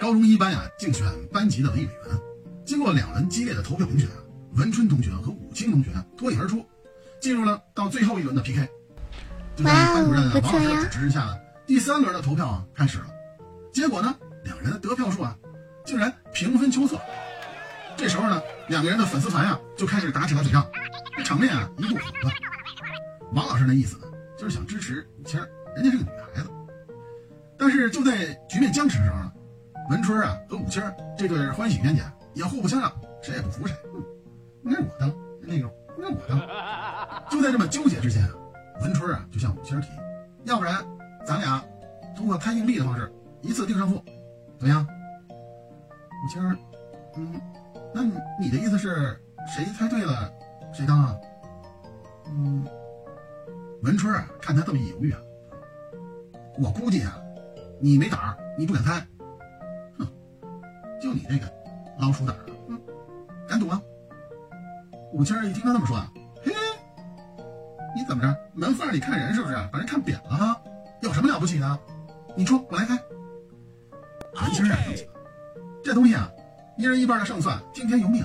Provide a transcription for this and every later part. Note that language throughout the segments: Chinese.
高中一班呀，竞选班级的文艺委员，经过两轮激烈的投票评选，文春同学和武清同学脱颖而出，进入了到最后一轮的 PK。就在班主任王老师的指示下，第三轮的投票啊开始了。结果呢，两人的得票数啊，竟然平分秋色。这时候呢，两个人的粉丝团呀就开始打起了嘴仗，这场面啊一度混乱。王老师的意思呢，是就在局面僵持的时候呢，文春啊和武清这对欢喜冤家也互不相让，谁也不服谁。应该我当那个，应该我当。就在这么纠结之间啊，文春啊就向武清提，要不然咱俩通过猜硬币的方式一次定胜负，怎么样？武清，嗯，那你的意思是谁猜对了谁当啊？嗯。文春啊，看他这么一犹豫啊，我估计啊，你没胆儿，你不敢猜，哼，就你这个老鼠胆儿，嗯，敢赌吗？武清一听他这么说啊，嘿，你怎么着？门缝里看人是不是？把人看扁了哈？有什么了不起的？你出，我来猜。文清啊，这东西啊，一人一半的胜算，听天由命。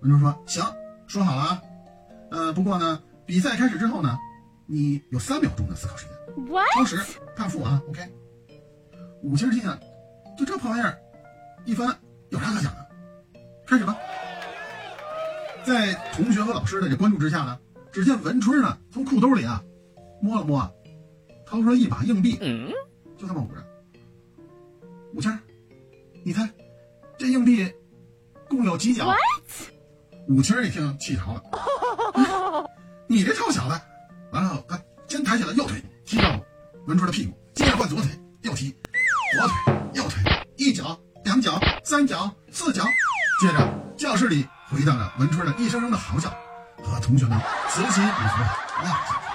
文忠说：“行，说好了啊，呃，不过呢。”比赛开始之后呢，你有三秒钟的思考时间。超时看负啊，OK。五星星啊，就这破玩意儿，一分有啥可讲的？开始吧。在同学和老师的这关注之下呢，只见文春呢从裤兜里啊摸了摸，掏出了一把硬币，就这么捂着。五星，你猜这硬币共有几角？五星一听气着了。你这臭小子！完了，他先抬起了右腿踢到文春的屁股，接着换左腿右踢，左腿右腿，一脚、两脚、三脚、四脚，接着教室里回荡着文春的一声声的嚎叫和同学们此起彼伏的哇。